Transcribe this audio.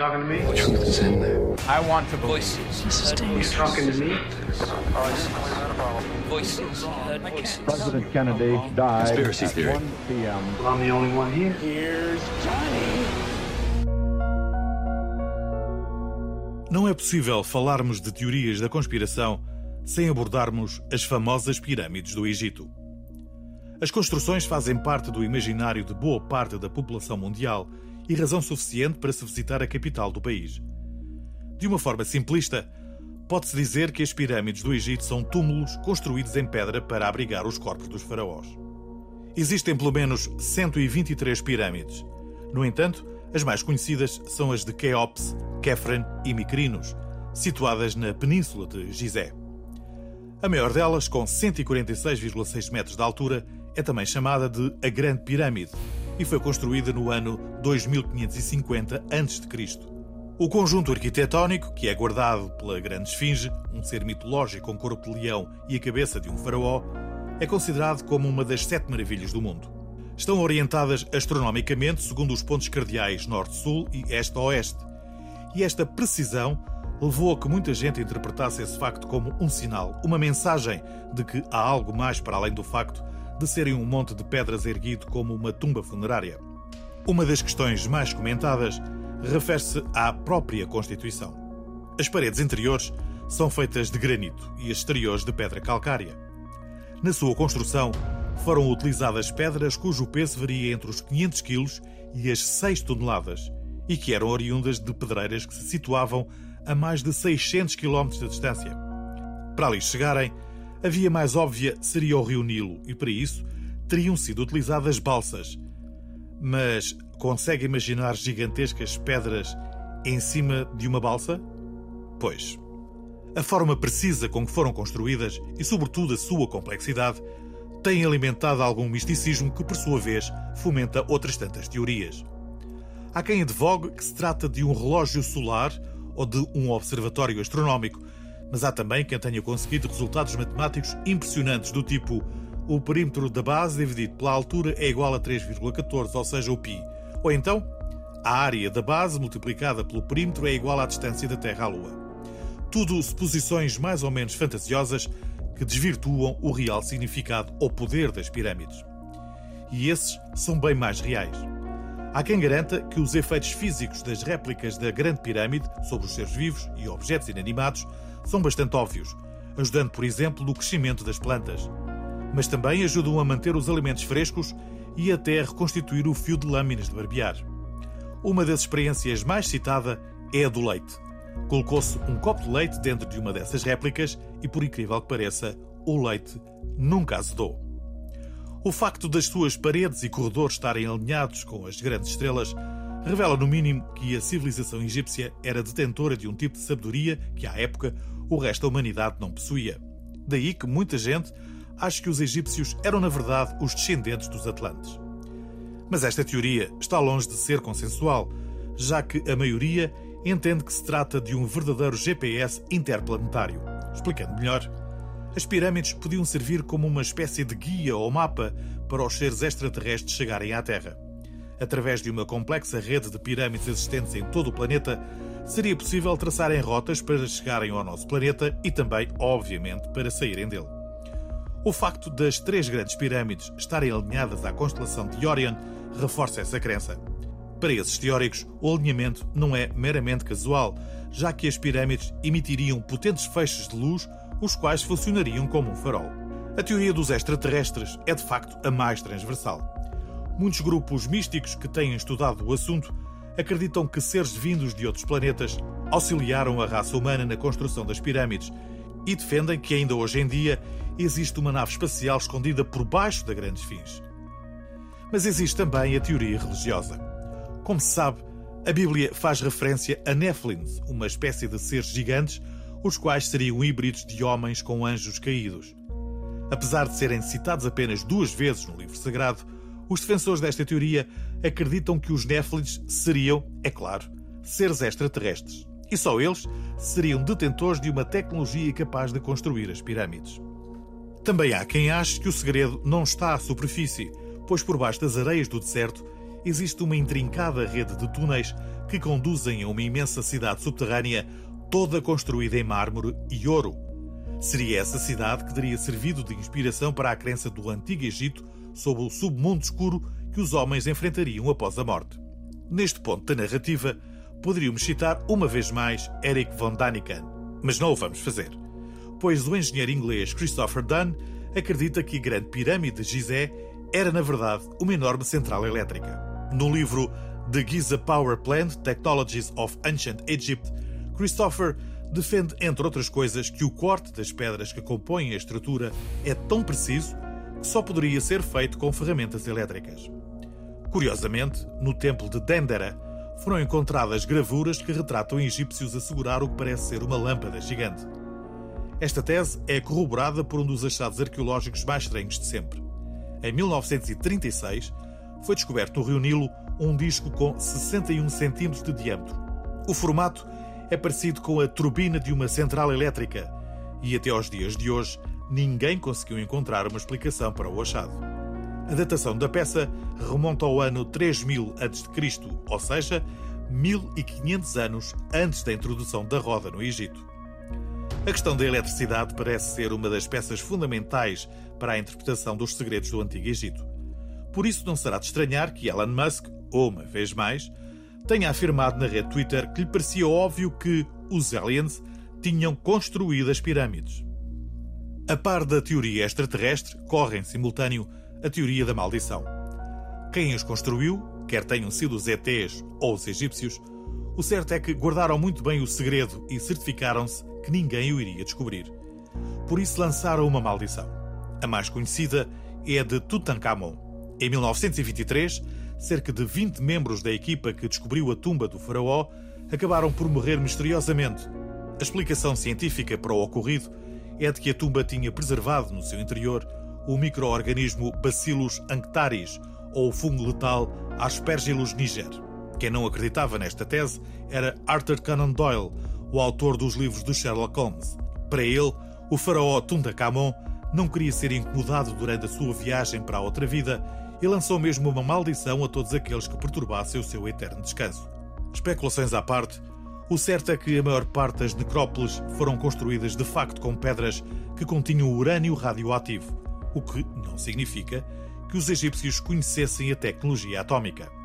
talking to me? The truth is in there. I want to voices. You talking to me? Voices. Voices. President Kennedy died Conspiracy at theory. 1 p.m. Well, I'm the only one here. Here's Johnny. Não é possível falarmos de teorias da conspiração sem abordarmos as famosas pirâmides do Egito. As construções fazem parte do imaginário de boa parte da população mundial e razão suficiente para se visitar a capital do país. De uma forma simplista, pode-se dizer que as pirâmides do Egito são túmulos construídos em pedra para abrigar os corpos dos faraós. Existem pelo menos 123 pirâmides. No entanto, as mais conhecidas são as de Keops, Kefren e Mykrinos, situadas na península de Gizé. A maior delas, com 146,6 metros de altura, é também chamada de a Grande Pirâmide e foi construída no ano 2550 a.C. O conjunto arquitetónico, que é guardado pela Grande Esfinge, um ser mitológico com corpo de leão e a cabeça de um faraó, é considerado como uma das sete maravilhas do mundo. Estão orientadas astronomicamente segundo os pontos cardeais norte-sul e este-oeste. E esta precisão levou a que muita gente interpretasse esse facto como um sinal, uma mensagem de que há algo mais para além do facto de serem um monte de pedras erguido como uma tumba funerária. Uma das questões mais comentadas refere-se à própria Constituição. As paredes interiores são feitas de granito e as exteriores de pedra calcária. Na sua construção, foram utilizadas pedras cujo peso varia entre os 500 kg e as 6 toneladas e que eram oriundas de pedreiras que se situavam a mais de 600 km de distância. Para ali chegarem, a via mais óbvia seria o rio Nilo e, para isso, teriam sido utilizadas balsas. Mas consegue imaginar gigantescas pedras em cima de uma balsa? Pois. A forma precisa com que foram construídas e, sobretudo, a sua complexidade têm alimentado algum misticismo que, por sua vez, fomenta outras tantas teorias. Há quem advogue que se trata de um relógio solar ou de um observatório astronómico, mas há também quem tenha conseguido resultados matemáticos impressionantes do tipo o perímetro da base dividido pela altura é igual a 3,14, ou seja, o π. Ou então, a área da base multiplicada pelo perímetro é igual à distância da Terra à Lua. Tudo suposições mais ou menos fantasiosas que desvirtuam o real significado ou poder das pirâmides. E esses são bem mais reais. Há quem garanta que os efeitos físicos das réplicas da Grande Pirâmide sobre os seres vivos e objetos inanimados são bastante óbvios, ajudando, por exemplo, no crescimento das plantas. Mas também ajudam a manter os alimentos frescos e até a reconstituir o fio de lâminas de barbear. Uma das experiências mais citada é a do leite. Colocou-se um copo de leite dentro de uma dessas réplicas e, por incrível que pareça, o leite nunca azedou. O facto das suas paredes e corredores estarem alinhados com as grandes estrelas revela, no mínimo, que a civilização egípcia era detentora de um tipo de sabedoria que, à época, o resto da humanidade não possuía. Daí que muita gente acha que os egípcios eram, na verdade, os descendentes dos Atlantes. Mas esta teoria está longe de ser consensual, já que a maioria entende que se trata de um verdadeiro GPS interplanetário. Explicando melhor, as pirâmides podiam servir como uma espécie de guia ou mapa para os seres extraterrestres chegarem à Terra. Através de uma complexa rede de pirâmides existentes em todo o planeta, seria possível traçarem rotas para chegarem ao nosso planeta e também, obviamente, para saírem dele. O facto das três grandes pirâmides estarem alinhadas à constelação de Orion reforça essa crença. Para esses teóricos, o alinhamento não é meramente casual, já que as pirâmides emitiriam potentes feixes de luz, os quais funcionariam como um farol. A teoria dos extraterrestres é de facto a mais transversal. Muitos grupos místicos que têm estudado o assunto acreditam que seres vindos de outros planetas auxiliaram a raça humana na construção das pirâmides e defendem que ainda hoje em dia existe uma nave espacial escondida por baixo da Grande Esfinge. Mas existe também a teoria religiosa. Como se sabe, a Bíblia faz referência a Nephilims, uma espécie de seres gigantes, os quais seriam híbridos de homens com anjos caídos. Apesar de serem citados apenas duas vezes no livro sagrado, os defensores desta teoria acreditam que os Nephilims seriam, é claro, seres extraterrestres. E só eles seriam detentores de uma tecnologia capaz de construir as pirâmides. Também há quem ache que o segredo não está à superfície, pois por baixo das areias do deserto existe uma intrincada rede de túneis que conduzem a uma imensa cidade subterrânea, toda construída em mármore e ouro. Seria essa cidade que teria servido de inspiração para a crença do Antigo Egito sobre o submundo escuro que os homens enfrentariam após a morte. Neste ponto da narrativa, poderíamos citar uma vez mais Eric von Daniken, mas não o vamos fazer, pois o engenheiro inglês Christopher Dunn acredita que a Grande Pirâmide de Gizé era, na verdade, uma enorme central elétrica. No livro The Giza Power Plant Technologies of Ancient Egypt, Christopher defende, entre outras coisas, que o corte das pedras que compõem a estrutura é tão preciso só poderia ser feito com ferramentas elétricas. Curiosamente, no templo de Dendera foram encontradas gravuras que retratam egípcios a segurar o que parece ser uma lâmpada gigante. Esta tese é corroborada por um dos achados arqueológicos mais estranhos de sempre. Em 1936, foi descoberto no Rio Nilo um disco com 61 centímetros de diâmetro. O formato é parecido com a turbina de uma central elétrica e até aos dias de hoje ninguém conseguiu encontrar uma explicação para o achado. A datação da peça remonta ao ano 3000 a.C., ou seja, 1500 anos antes da introdução da roda no Egito. A questão da eletricidade parece ser uma das peças fundamentais para a interpretação dos segredos do Antigo Egito. Por isso, não será de estranhar que Elon Musk, uma vez mais, tenha afirmado na rede Twitter que lhe parecia óbvio que os aliens tinham construído as pirâmides. A par da teoria extraterrestre, corre em simultâneo a teoria da maldição. Quem os construiu, quer tenham sido os ETs ou os egípcios, o certo é que guardaram muito bem o segredo e certificaram-se que ninguém o iria descobrir. Por isso lançaram uma maldição. A mais conhecida é a de Tutankhamon. Em 1923, cerca de 20 membros da equipa que descobriu a tumba do faraó acabaram por morrer misteriosamente. A explicação científica para o ocorrido é de que a tumba tinha preservado no seu interior o microorganismo Bacillus anctaris, ou o fungo letal Aspergillus niger. Quem não acreditava nesta tese era Arthur Conan Doyle, o autor dos livros de Sherlock Holmes. Para ele, o faraó Tutankhamon não queria ser incomodado durante a sua viagem para a outra vida e lançou mesmo uma maldição a todos aqueles que perturbassem o seu eterno descanso. Especulações à parte, o certo é que a maior parte das necrópolis foram construídas de facto com pedras que continham urânio radioativo, o que não significa que os egípcios conhecessem a tecnologia atómica.